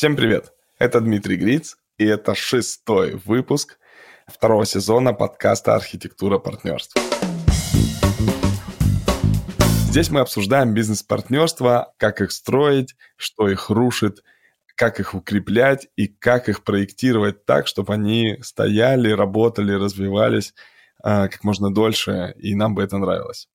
Всем привет! Это Дмитрий Гриц, и это шестой выпуск второго сезона подкаста «Архитектура партнерств». Здесь мы обсуждаем бизнес-партнерства, как их строить, что их рушит, как их укреплять и как их проектировать так, чтобы они стояли, работали, развивались э, как можно дольше, и нам бы это нравилось.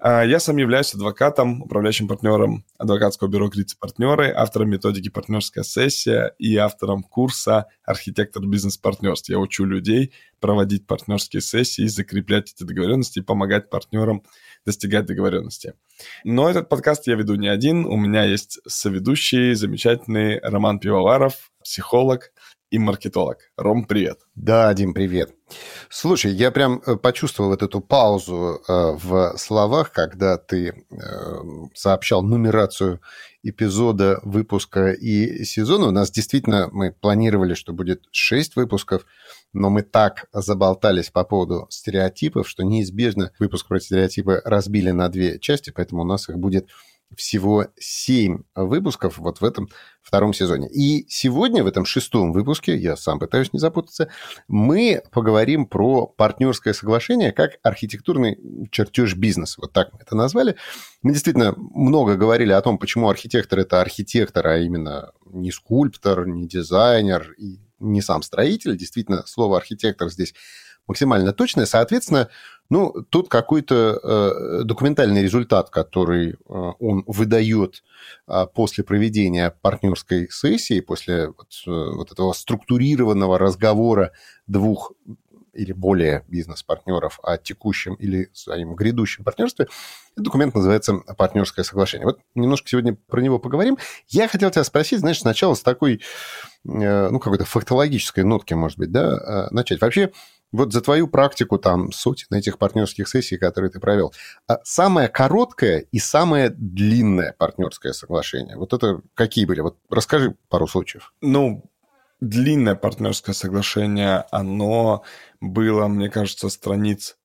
А, я сам являюсь адвокатом, управляющим партнером адвокатского бюро «Гриц партнеры», автором методики «Партнерская сессия» и автором курса «Архитектор бизнес-партнерств». Я учу людей проводить партнерские сессии, закреплять эти договоренности и помогать партнерам достигать договоренности. Но этот подкаст я веду не один. У меня есть соведущий, замечательный Роман Пивоваров, психолог, и маркетолог. Ром, привет. Да, Дим, привет. Слушай, я прям э, почувствовал вот эту паузу э, в словах, когда ты э, сообщал нумерацию эпизода, выпуска и сезона. У нас действительно, мы планировали, что будет 6 выпусков, но мы так заболтались по поводу стереотипов, что неизбежно выпуск про стереотипы разбили на две части, поэтому у нас их будет всего 7 выпусков вот в этом втором сезоне. И сегодня, в этом шестом выпуске, я сам пытаюсь не запутаться, мы поговорим про партнерское соглашение как архитектурный чертеж бизнеса. Вот так мы это назвали. Мы действительно много говорили о том, почему архитектор – это архитектор, а именно не скульптор, не дизайнер и не сам строитель. Действительно, слово архитектор здесь максимально точное. Соответственно, ну, тут какой-то э, документальный результат, который э, он выдает э, после проведения партнерской сессии, после вот, э, вот этого структурированного разговора двух или более бизнес-партнеров о текущем или своем грядущем партнерстве. Этот документ называется «Партнерское соглашение». Вот немножко сегодня про него поговорим. Я хотел тебя спросить, знаешь, сначала с такой, э, ну, какой-то фактологической нотки, может быть, да, э, начать. Вообще, вот за твою практику, там, суть на этих партнерских сессий, которые ты провел, а самое короткое и самое длинное партнерское соглашение, вот это какие были? Вот расскажи пару случаев. Ну, длинное партнерское соглашение, оно было, мне кажется, страниц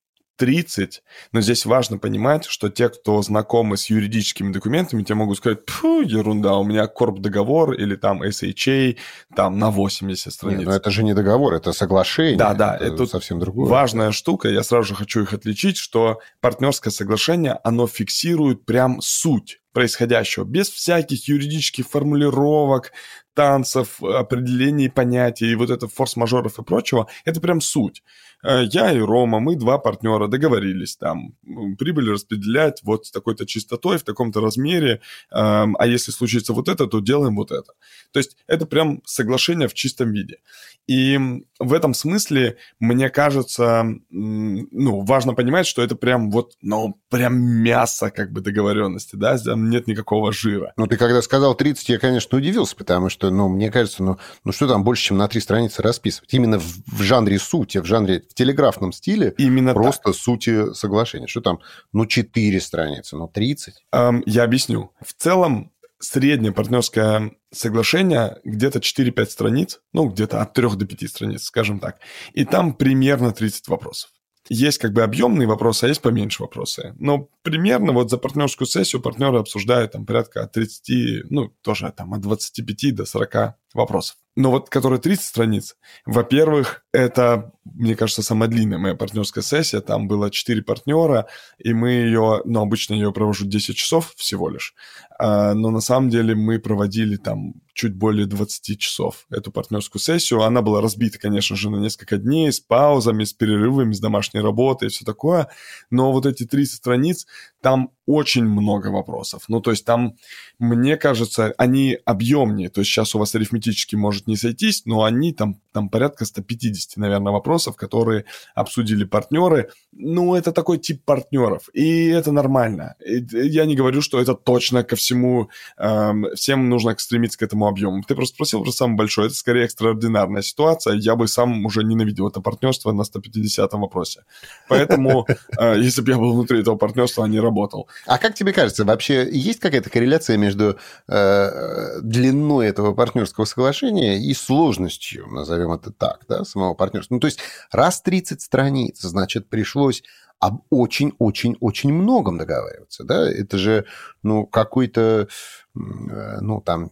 30, но здесь важно понимать, что те, кто знакомы с юридическими документами, те могут сказать, Фу, ерунда, у меня корп-договор или там SHA там на 80 страниц. Нет, но это же не договор, это соглашение. Да, да, это, это совсем другое. Важная штука, я сразу же хочу их отличить, что партнерское соглашение, оно фиксирует прям суть происходящего, без всяких юридических формулировок, танцев, определений понятий, вот это форс-мажоров и прочего, это прям суть. Э, я и Рома, мы два партнера договорились там прибыль распределять вот с такой-то частотой, в таком-то размере, эм, а если случится вот это, то делаем вот это. То есть это прям соглашение в чистом виде. И в этом смысле, мне кажется, ну, важно понимать, что это прям вот, ну, прям мясо как бы договоренности, да, там нет никакого жира. Ну, ты когда сказал 30, я, конечно, удивился, потому что, ну, мне кажется, ну, ну что там больше, чем на три страницы расписывать? Именно в, в жанре сути, в жанре, в телеграфном стиле Именно просто так. сути соглашения. Что там, ну, 4 страницы, ну, 30? Эм, я объясню. В целом, среднее партнерское соглашение где-то 4-5 страниц, ну, где-то от 3 до 5 страниц, скажем так. И там примерно 30 вопросов. Есть как бы объемные вопросы, а есть поменьше вопросы. Но примерно вот за партнерскую сессию партнеры обсуждают там порядка от 30, ну, тоже там от 25 до 40 вопросов. Но вот которые 30 страниц, во-первых, это, мне кажется, самая длинная моя партнерская сессия. Там было 4 партнера, и мы ее, ну, обычно я ее провожу 10 часов всего лишь. А, но на самом деле мы проводили там чуть более 20 часов эту партнерскую сессию. Она была разбита, конечно же, на несколько дней с паузами, с перерывами, с домашней работой и все такое. Но вот эти 30 страниц, там очень много вопросов. Ну, то есть там, мне кажется, они объемнее. То есть сейчас у вас арифметически может не сойтись, но они там, там порядка 150, наверное, вопросов, которые обсудили партнеры. Ну, это такой тип партнеров, и это нормально. Я не говорю, что это точно ко всему, эм, всем нужно стремиться к этому объему. Ты просто спросил про самое большое. Это скорее экстраординарная ситуация. Я бы сам уже ненавидел это партнерство на 150 вопросе. Поэтому, э, если бы я был внутри этого партнерства, а не работал. А как тебе кажется, вообще есть какая-то корреляция между э, длиной этого партнерского соглашения и сложностью, назовем это так, да, самого партнерства? Ну, то есть раз 30 страниц, значит, пришлось об очень-очень-очень многом договариваться, да? Это же, ну, какой-то, э, ну, там,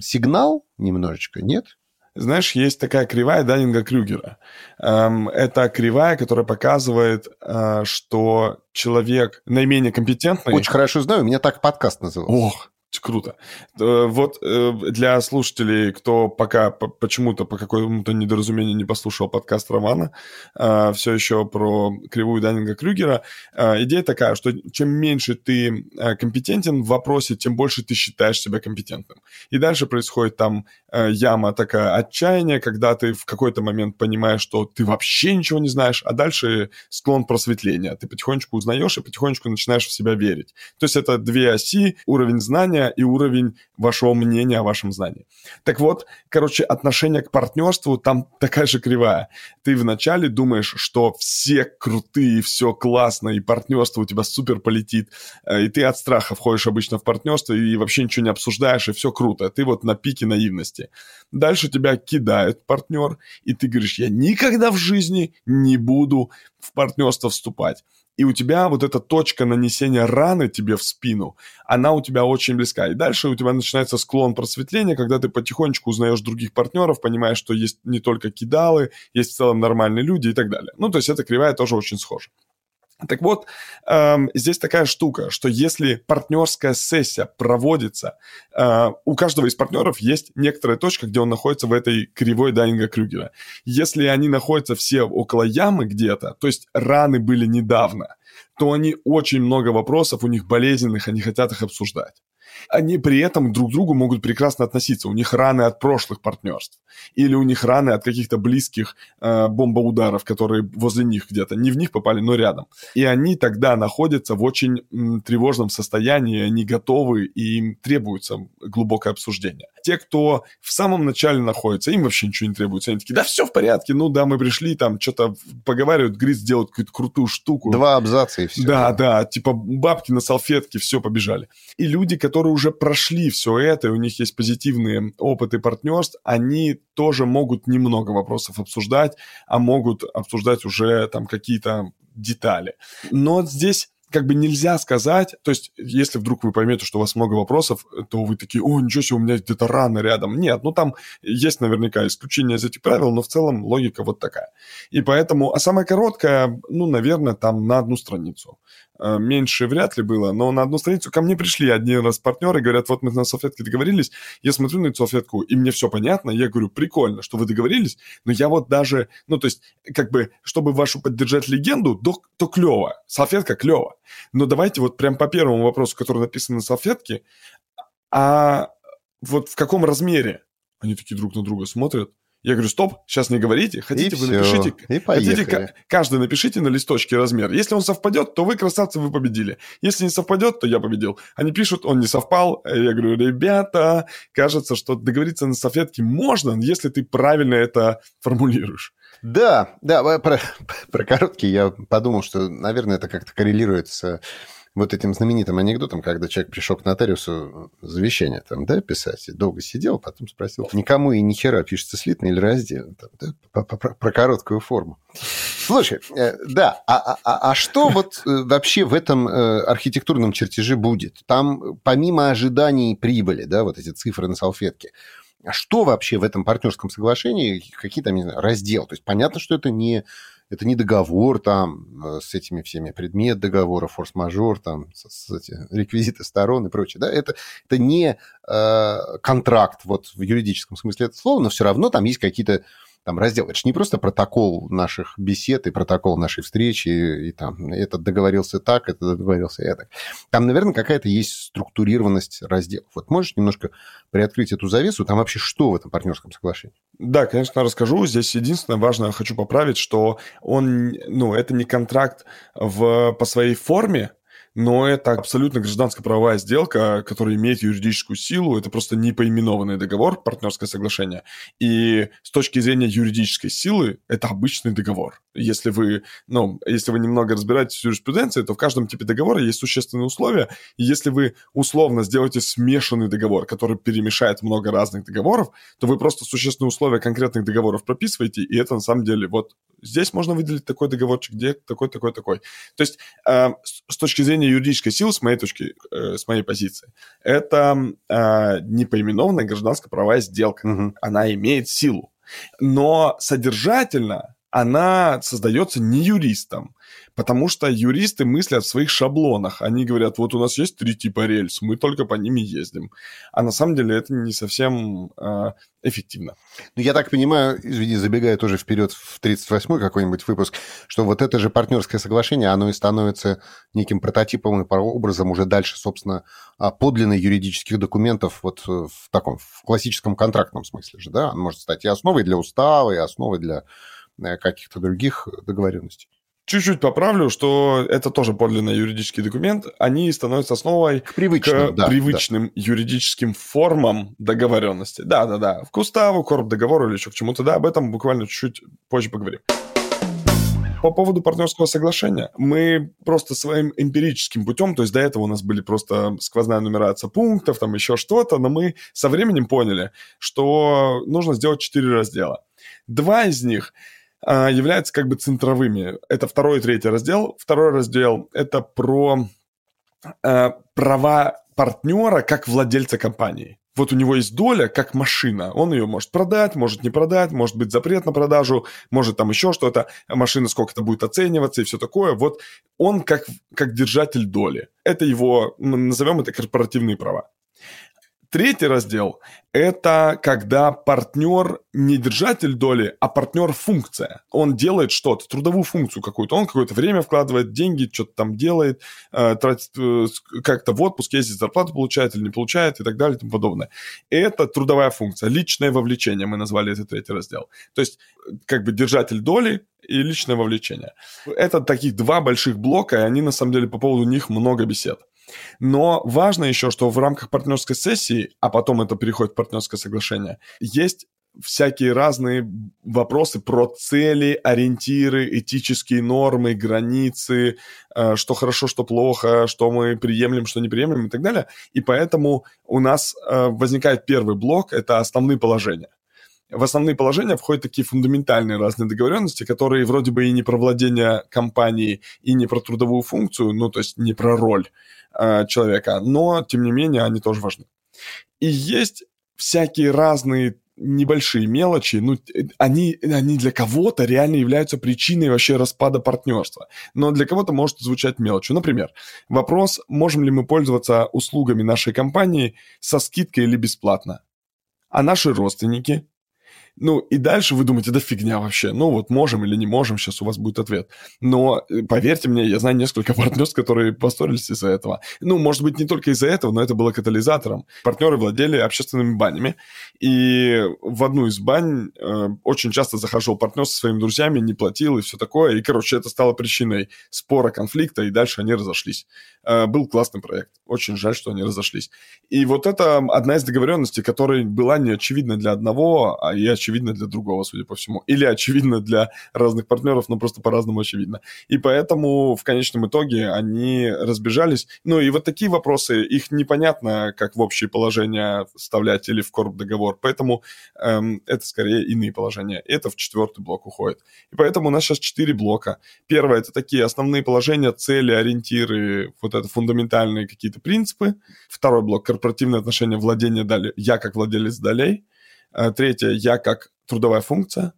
сигнал немножечко, нет? Знаешь, есть такая кривая Даннинга-Крюгера. Эм, это кривая, которая показывает, э, что человек наименее компетентный... Очень хорошо знаю, у меня так подкаст назывался. Ох, Круто. Э, вот э, для слушателей, кто пока почему-то по какому-то недоразумению не послушал подкаст Романа, э, все еще про кривую Даннинга Крюгера, идея такая, что чем меньше ты компетентен в вопросе, тем больше ты считаешь себя компетентным. И дальше происходит там яма такая отчаяния, когда ты в какой-то момент понимаешь, что ты вообще ничего не знаешь, а дальше склон просветления. Ты потихонечку узнаешь и потихонечку начинаешь в себя верить. То есть это две оси, уровень знания знания и уровень вашего мнения о вашем знании. Так вот, короче, отношение к партнерству там такая же кривая. Ты вначале думаешь, что все крутые, все классно, и партнерство у тебя супер полетит, э, и ты от страха входишь обычно в партнерство и вообще ничего не обсуждаешь, и все круто. Ты вот на пике наивности. Дальше тебя кидает партнер, и ты говоришь, я никогда в жизни не буду в партнерство вступать и у тебя вот эта точка нанесения раны тебе в спину, она у тебя очень близка. И дальше у тебя начинается склон просветления, когда ты потихонечку узнаешь других партнеров, понимаешь, что есть не только кидалы, есть в целом нормальные люди и так далее. Ну, то есть эта кривая тоже очень схожа. Так вот, эм, здесь такая штука, что если партнерская сессия проводится, э, у каждого из партнеров есть некоторая точка, где он находится в этой кривой Дайнинга Крюгера. Если они находятся все около ямы где-то, то есть раны были недавно, то они очень много вопросов, у них болезненных, они хотят их обсуждать они при этом друг к другу могут прекрасно относиться. У них раны от прошлых партнерств. Или у них раны от каких-то близких э, бомбоударов, которые возле них где-то. Не в них попали, но рядом. И они тогда находятся в очень м, тревожном состоянии, они готовы, и им требуется глубокое обсуждение. Те, кто в самом начале находится, им вообще ничего не требуется. Они такие, да все в порядке, ну да, мы пришли, там что-то поговаривают, Гриз делают какую-то крутую штуку. Два абзаца и все. Да, да, типа бабки на салфетке, все, побежали. И люди, которые уже прошли все это, и у них есть позитивные опыты партнерств, они тоже могут немного вопросов обсуждать, а могут обсуждать уже там какие-то детали. Но здесь как бы нельзя сказать, то есть если вдруг вы поймете, что у вас много вопросов, то вы такие, о, ничего себе, у меня где-то рано рядом. Нет, ну там есть наверняка исключения из этих правил, но в целом логика вот такая. И поэтому, а самая короткая, ну, наверное, там на одну страницу. Э, меньше вряд ли было, но на одну страницу ко мне пришли один раз партнеры, говорят, вот мы на салфетке договорились, я смотрю на эту салфетку, и мне все понятно, я говорю, прикольно, что вы договорились, но я вот даже, ну, то есть, как бы, чтобы вашу поддержать легенду, то, то клево, салфетка клево, но давайте вот прям по первому вопросу, который написан на салфетке, а вот в каком размере? Они такие друг на друга смотрят, я говорю, стоп, сейчас не говорите. Хотите, и вы все. напишите. И хотите, каждый напишите на листочке размер. Если он совпадет, то вы красавцы, вы победили. Если не совпадет, то я победил. Они пишут, он не совпал. Я говорю, ребята, кажется, что договориться на салфетке можно, если ты правильно это формулируешь. Да, да, про, про короткий я подумал, что, наверное, это как-то коррелирует с вот этим знаменитым анекдотом, когда человек пришел к нотариусу завещание там, да, писать, и долго сидел, потом спросил, никому и ни хера пишется слитно или раздельно, там, да, про, короткую форму. Слушай, э, да, а, а, а что вот э, вообще в этом э, архитектурном чертеже будет? Там помимо ожиданий прибыли, да, вот эти цифры на салфетке, а что вообще в этом партнерском соглашении, какие там, не знаю, разделы? То есть понятно, что это не это не договор там э, с этими всеми предмет договора, форс-мажор, там, с, с эти, реквизиты сторон и прочее. Да? Это, это не э, контракт вот в юридическом смысле этого слова, но все равно там есть какие-то там раздел. Это же не просто протокол наших бесед и протокол нашей встречи, и, и там этот договорился так, этот договорился я так. Там, наверное, какая-то есть структурированность разделов. Вот можешь немножко приоткрыть эту завесу? Там вообще что в этом партнерском соглашении? Да, конечно, расскажу. Здесь единственное важное, хочу поправить, что он, ну, это не контракт в, по своей форме, но это абсолютно гражданско-правовая сделка, которая имеет юридическую силу. Это просто непоименованный договор, партнерское соглашение. И с точки зрения юридической силы, это обычный договор. Если вы, ну, если вы немного разбираетесь в юриспруденции, то в каждом типе договора есть существенные условия. И если вы условно сделаете смешанный договор, который перемешает много разных договоров, то вы просто существенные условия конкретных договоров прописываете, и это на самом деле вот здесь можно выделить такой договорчик, где такой, такой, такой. То есть э, с точки зрения юридической силы, с моей точки, э, с моей позиции, это э, непоименованная гражданско-правовая сделка. Угу. Она имеет силу. Но содержательно она создается не юристом, потому что юристы мыслят в своих шаблонах. Они говорят, вот у нас есть три типа рельс, мы только по ними ездим. А на самом деле это не совсем э, эффективно. Ну, я так понимаю, извини, забегая тоже вперед в 38-й какой-нибудь выпуск, что вот это же партнерское соглашение, оно и становится неким прототипом и образом уже дальше, собственно, а, подлинных юридических документов вот в таком, в классическом контрактном смысле же, да? Он может стать и основой для устава, и основой для каких-то других договоренностей. Чуть-чуть поправлю, что это тоже подлинный юридический документ. Они становятся основой к привычным, к да, привычным да. юридическим формам договоренности. Да-да-да, к уставу, корп договору или еще к чему-то. Да, об этом буквально чуть-чуть позже поговорим. По поводу партнерского соглашения, мы просто своим эмпирическим путем, то есть до этого у нас были просто сквозная нумерация пунктов, там еще что-то, но мы со временем поняли, что нужно сделать четыре раздела. Два из них являются как бы центровыми. Это второй и третий раздел. Второй раздел – это про э, права партнера как владельца компании. Вот у него есть доля, как машина. Он ее может продать, может не продать, может быть запрет на продажу, может там еще что-то. Машина сколько то будет оцениваться и все такое. Вот он как, как держатель доли. Это его, назовем это корпоративные права. Третий раздел – это когда партнер не держатель доли, а партнер функция. Он делает что-то, трудовую функцию какую-то. Он какое-то время вкладывает деньги, что-то там делает, э, тратит э, как-то в отпуск, ездит, зарплату получает или не получает и так далее и тому подобное. Это трудовая функция, личное вовлечение, мы назвали этот третий раздел. То есть как бы держатель доли и личное вовлечение. Это таких два больших блока, и они на самом деле по поводу них много бесед. Но важно еще, что в рамках партнерской сессии, а потом это переходит в партнерское соглашение, есть всякие разные вопросы про цели, ориентиры, этические нормы, границы, э, что хорошо, что плохо, что мы приемлем, что не приемлем и так далее. И поэтому у нас э, возникает первый блок, это основные положения. В основные положения входят такие фундаментальные разные договоренности, которые вроде бы и не про владение компанией, и не про трудовую функцию, ну, то есть не про роль, Э, человека, но, тем не менее, они тоже важны. И есть всякие разные небольшие мелочи, ну, они, они для кого-то реально являются причиной вообще распада партнерства. Но для кого-то может звучать мелочью. Например, вопрос, можем ли мы пользоваться услугами нашей компании со скидкой или бесплатно. А наши родственники, ну, и дальше вы думаете, да фигня вообще. Ну, вот можем или не можем, сейчас у вас будет ответ. Но э, поверьте мне, я знаю несколько партнерств, которые поссорились из-за этого. Ну, может быть, не только из-за этого, но это было катализатором. Партнеры владели общественными банями, и в одну из бань э, очень часто захаживал партнер со своими друзьями, не платил и все такое. И, короче, это стало причиной спора, конфликта, и дальше они разошлись. Э, был классный проект. Очень жаль, что они разошлись. И вот это одна из договоренностей, которая была не очевидна для одного, а и очевидна для другого, судя по всему. Или очевидна для разных партнеров, но просто по-разному очевидно. И поэтому в конечном итоге они разбежались. Ну и вот такие вопросы, их непонятно, как в общее положение вставлять или в корп договор. Поэтому эм, это скорее иные положения. Это в четвертый блок уходит. И поэтому у нас сейчас четыре блока. Первое – это такие основные положения, цели, ориентиры, вот это фундаментальные какие-то принципы. Второй блок – корпоративные отношения владения долей. Я как владелец долей. Э, третье, я как трудовая функция.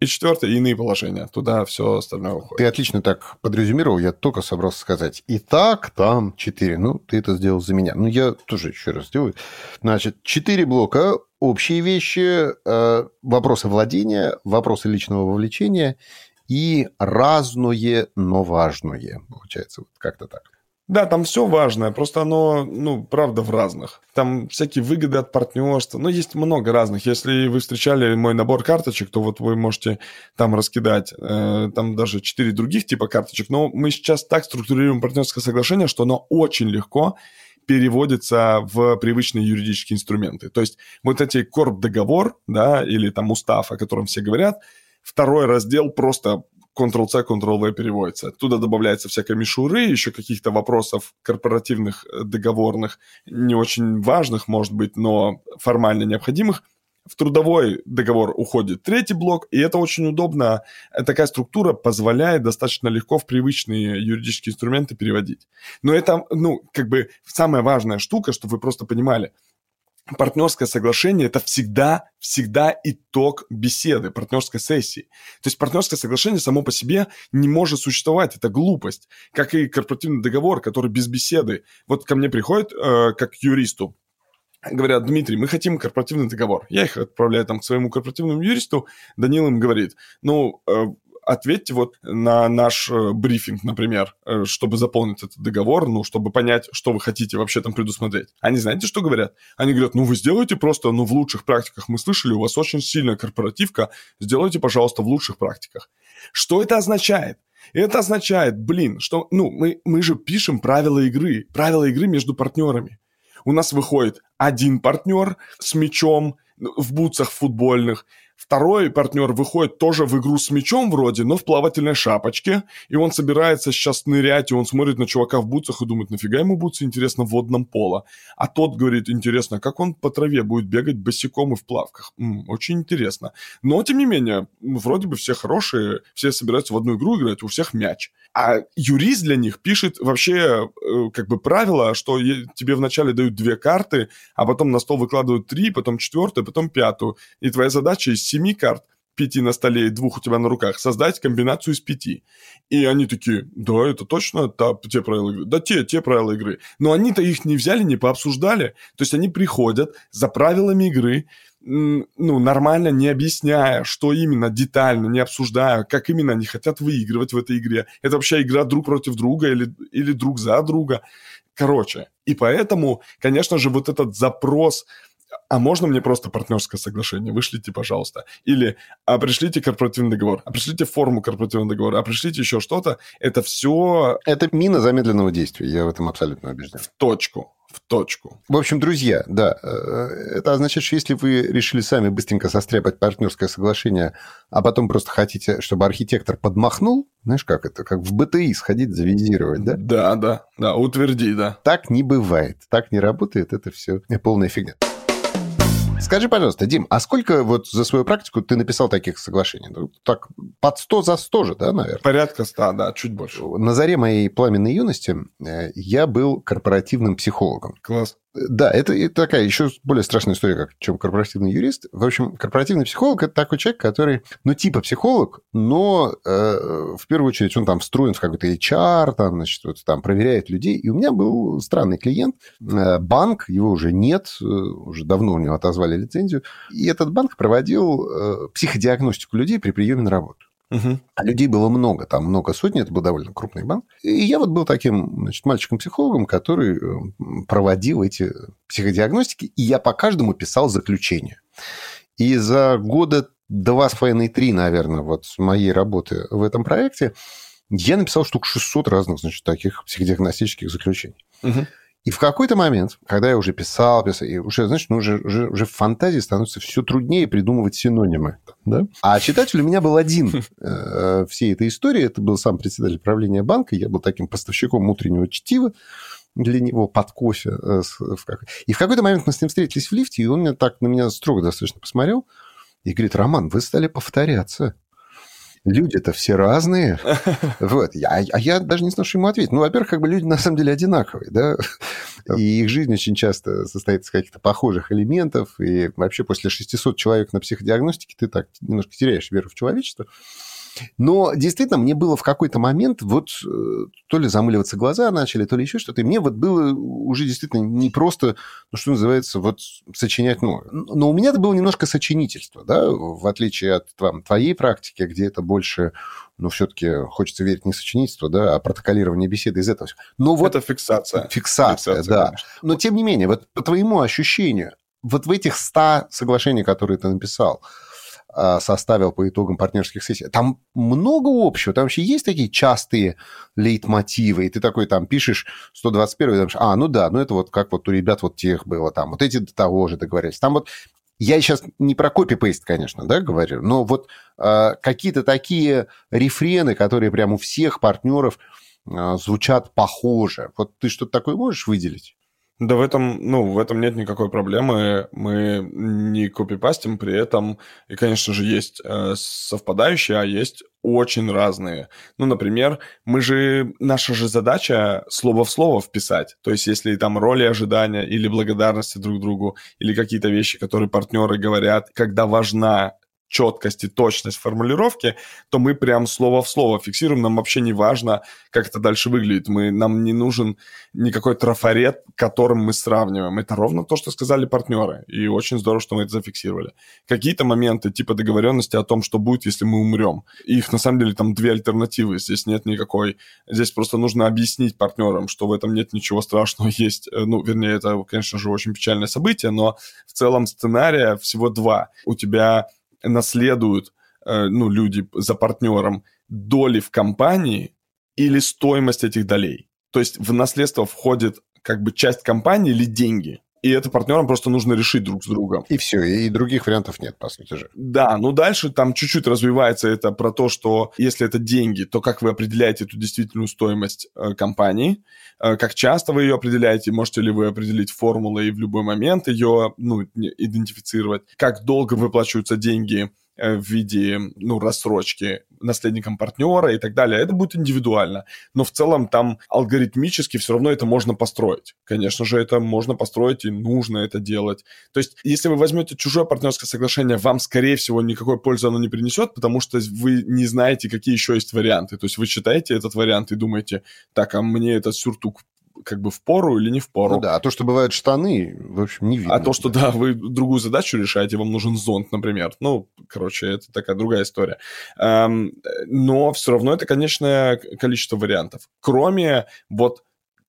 И четвертое, иные положения. Туда все остальное уходит. Ты отлично так подрезюмировал, я только собрался сказать. Итак, там четыре. Ну, ты это сделал за меня. Ну, я тоже еще раз сделаю. Значит, четыре блока. Общие вещи, э, вопросы владения, вопросы личного вовлечения и разное, но важное. Получается, вот как-то так. Да, там все важное, просто оно, ну, правда, в разных. Там всякие выгоды от партнерства, ну, есть много разных. Если вы встречали мой набор карточек, то вот вы можете там раскидать, э, там даже четыре других типа карточек, но мы сейчас так структурируем партнерское соглашение, что оно очень легко переводится в привычные юридические инструменты. То есть вот эти корп-договор, да, или там устав, о котором все говорят, второй раздел просто Ctrl-C, Ctrl-V переводится. Туда добавляется всякая мишуры, еще каких-то вопросов корпоративных, э, договорных, не очень важных, может быть, но формально необходимых. В трудовой договор уходит третий блок, и это очень удобно. Такая структура позволяет достаточно легко в привычные юридические инструменты переводить. Но это, ну, как бы самая важная штука, чтобы вы просто понимали – партнерское соглашение это всегда, всегда итог беседы, партнерской сессии. То есть партнерское соглашение само по себе не может существовать, это глупость. Как и корпоративный договор, который без беседы. Вот ко мне приходит э, как к юристу, говорят, Дмитрий, мы хотим корпоративный договор. Я их отправляю там к своему корпоративному юристу, Данил им говорит, ну, э, ответьте вот на наш э, брифинг, например, э, чтобы заполнить этот договор, ну, чтобы понять, что вы хотите вообще там предусмотреть. Они знаете, что говорят? Они говорят, ну, вы сделайте просто, ну, в лучших практиках мы слышали, у вас очень сильная корпоративка, сделайте, пожалуйста, в лучших практиках. Что это означает? Это означает, блин, что, ну, мы, мы же пишем правила игры, правила игры между партнерами. У нас выходит один партнер с мячом в бутсах футбольных, Второй партнер выходит тоже в игру с мячом вроде, но в плавательной шапочке, и он собирается сейчас нырять, и он смотрит на чувака в бутсах и думает, нафига ему бутсы, интересно, в водном поло. А тот говорит, интересно, как он по траве будет бегать босиком и в плавках. М-м, очень интересно. Но, тем не менее, вроде бы все хорошие, все собираются в одну игру играть, у всех мяч. А юрист для них пишет вообще э, как бы правило, что тебе вначале дают две карты, а потом на стол выкладывают три, потом четвертую, потом пятую. И твоя задача из семи карт пяти на столе и двух у тебя на руках, создать комбинацию из пяти. И они такие, да, это точно та, те правила игры. Да, те, те правила игры. Но они-то их не взяли, не пообсуждали. То есть они приходят за правилами игры, ну, нормально не объясняя, что именно детально, не обсуждая, как именно они хотят выигрывать в этой игре. Это вообще игра друг против друга или, или друг за друга. Короче, и поэтому, конечно же, вот этот запрос а можно мне просто партнерское соглашение? Вышлите, пожалуйста. Или а пришлите корпоративный договор, а пришлите форму корпоративного договора, а пришлите еще что-то. Это все... Это мина замедленного действия, я в этом абсолютно убежден. В точку в точку. В общем, друзья, да, э, это означает, что если вы решили сами быстренько состряпать партнерское соглашение, а потом просто хотите, чтобы архитектор подмахнул, знаешь, как это, как в БТИ сходить, завизировать, да? Да, да, да, утверди, да. Так не бывает, так не работает, это все полная фигня. Скажи, пожалуйста, Дим, а сколько вот за свою практику ты написал таких соглашений? Ну, так, под 100 за 100 же, да, наверное? Порядка 100, да, чуть больше. На заре моей пламенной юности э, я был корпоративным психологом. Класс. Да, это, такая еще более страшная история, как, чем корпоративный юрист. В общем, корпоративный психолог – это такой человек, который, ну, типа психолог, но э, в первую очередь он там встроен в какой-то HR, там, значит, вот, там проверяет людей. И у меня был странный клиент, э, банк, его уже нет, э, уже давно у него отозвали лицензию. И этот банк проводил э, психодиагностику людей при приеме на работу. Угу. А людей было много, там много сотен, это был довольно крупный банк. И я вот был таким значит, мальчиком-психологом, который э, проводил эти психодиагностики, и я по каждому писал заключение. И за года два с половиной, три, наверное, вот моей работы в этом проекте я написал штук 600 разных, значит, таких психодиагностических заключений. Угу. И в какой-то момент, когда я уже писал, писал, и уже, знаешь, ну, уже, уже, уже в фантазии становится все труднее придумывать синонимы. Да? А читатель у меня был один э, всей этой истории. Это был сам председатель правления банка. Я был таким поставщиком утреннего чтива для него под кофе. Э, и в какой-то момент мы с ним встретились в лифте, и он мне так на меня строго достаточно посмотрел и говорит, Роман, вы стали повторяться люди-то все разные. Вот. А, а я даже не знаю, что ему ответить. Ну, во-первых, как бы люди на самом деле одинаковые, да, и их жизнь очень часто состоит из каких-то похожих элементов, и вообще после 600 человек на психодиагностике ты так немножко теряешь веру в человечество. Но действительно, мне было в какой-то момент вот э, то ли замыливаться глаза начали, то ли еще что-то. И мне вот было уже действительно не просто, ну, что называется, вот сочинять, ну, но у меня это было немножко сочинительство, да, в отличие от там, твоей практики, где это больше но все-таки хочется верить не сочинительство, да, а протоколирование беседы из этого. Но вот Это фиксация. Фиксация, фиксация да. Конечно. Но тем не менее, вот по твоему ощущению, вот в этих 100 соглашений, которые ты написал, составил по итогам партнерских сессий. Там много общего, там вообще есть такие частые лейтмотивы, и ты такой там пишешь 121 и думаешь, а, ну да, ну это вот как вот у ребят вот тех было там, вот эти до того же договорились. Там вот я сейчас не про копипейст, конечно, да, говорю, но вот э, какие-то такие рефрены, которые прямо у всех партнеров э, звучат похоже. Вот ты что-то такое можешь выделить? Да в этом, ну, в этом нет никакой проблемы. Мы не копипастим, при этом, и, конечно же, есть э, совпадающие, а есть очень разные. Ну, например, мы же, наша же задача слово в слово вписать. То есть, если там роли ожидания или благодарности друг другу, или какие-то вещи, которые партнеры говорят, когда важна четкость и точность формулировки, то мы прям слово в слово фиксируем. Нам вообще не важно, как это дальше выглядит. Мы, нам не нужен никакой трафарет, которым мы сравниваем. Это ровно то, что сказали партнеры. И очень здорово, что мы это зафиксировали. Какие-то моменты типа договоренности о том, что будет, если мы умрем. Их на самом деле там две альтернативы. Здесь нет никакой... Здесь просто нужно объяснить партнерам, что в этом нет ничего страшного. Есть, э, ну, вернее, это, конечно же, очень печальное событие, но в целом сценария всего два. У тебя наследуют э, ну, люди за партнером доли в компании или стоимость этих долей. То есть в наследство входит как бы часть компании или деньги. И это партнерам просто нужно решить друг с другом. И все, и других вариантов нет, по сути же. Да, ну дальше там чуть-чуть развивается это про то, что если это деньги, то как вы определяете эту действительную стоимость э, компании, э, как часто вы ее определяете, можете ли вы определить формулы и в любой момент ее ну, идентифицировать, как долго выплачиваются деньги Э, в виде ну, рассрочки наследникам партнера и так далее. Это будет индивидуально. Но в целом там алгоритмически все равно это можно построить. Конечно же, это можно построить и нужно это делать. То есть, если вы возьмете чужое партнерское соглашение, вам, скорее всего, никакой пользы оно не принесет, потому что вы не знаете, какие еще есть варианты. То есть вы читаете этот вариант и думаете, так, а мне этот сюртук как бы в пору или не в пору. Ну да, а то, что бывают штаны, в общем, не видно. А то, что, да, вы другую задачу решаете, вам нужен зонт, например. Ну, короче, это такая другая история. Эм, но все равно это конечное количество вариантов. Кроме вот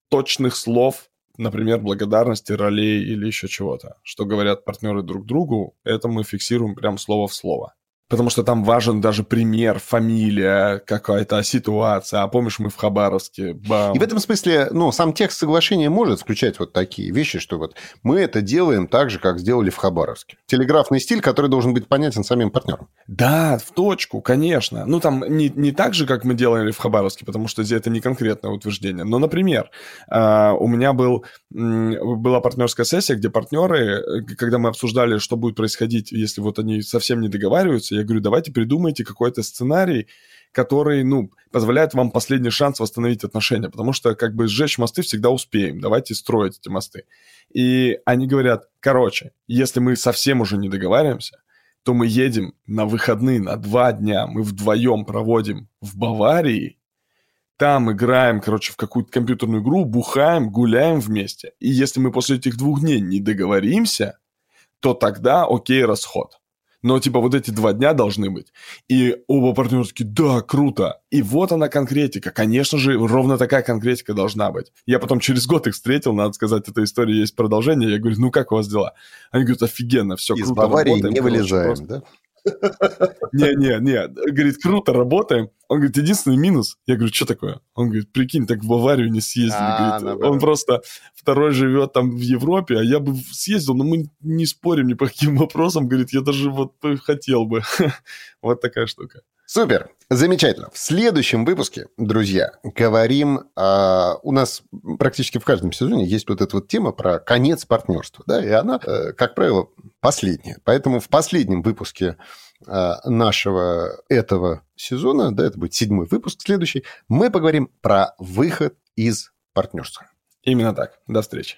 точных слов, например, благодарности, ролей или еще чего-то, что говорят партнеры друг другу, это мы фиксируем прям слово в слово потому что там важен даже пример, фамилия, какая-то ситуация. А помнишь, мы в Хабаровске? Бам. И в этом смысле, ну, сам текст соглашения может включать вот такие вещи, что вот мы это делаем так же, как сделали в Хабаровске. Телеграфный стиль, который должен быть понятен самим партнерам. Да, в точку, конечно. Ну, там не, не так же, как мы делали в Хабаровске, потому что здесь это не конкретное утверждение. Но, например, а, у меня был, была партнерская сессия, где партнеры, э, когда мы обсуждали, что будет происходить, если вот они совсем не договариваются, я говорю, давайте придумайте какой-то сценарий, который, ну, позволяет вам последний шанс восстановить отношения, потому что как бы сжечь мосты всегда успеем, давайте строить эти мосты. И они говорят, короче, если мы совсем уже не договариваемся, то мы едем на выходные на два дня, мы вдвоем проводим в Баварии, там играем, короче, в какую-то компьютерную игру, бухаем, гуляем вместе. И если мы после этих двух дней не договоримся, то тогда окей, расход но типа вот эти два дня должны быть. И оба партнера такие, да, круто. И вот она конкретика. Конечно же, ровно такая конкретика должна быть. Я потом через год их встретил, надо сказать, эта история есть продолжение. Я говорю, ну как у вас дела? Они говорят, офигенно, все Из круто. Из Баварии работаем, не вылезаем, просто... да? Не-не-не, говорит, круто, работаем. Он говорит, единственный минус. Я говорю, что такое? Он говорит, прикинь, так в Баварию не съездили. А, говорит, он просто второй живет там в Европе, а я бы съездил, но мы не спорим ни по каким вопросам. Говорит, я даже вот хотел бы. вот такая штука. Супер, замечательно. В следующем выпуске, друзья, говорим... Э, у нас практически в каждом сезоне есть вот эта вот тема про конец партнерства, да, и она, э, как правило, последняя. Поэтому в последнем выпуске э, нашего этого сезона, да, это будет седьмой выпуск следующий, мы поговорим про выход из партнерства. Именно так. До встречи.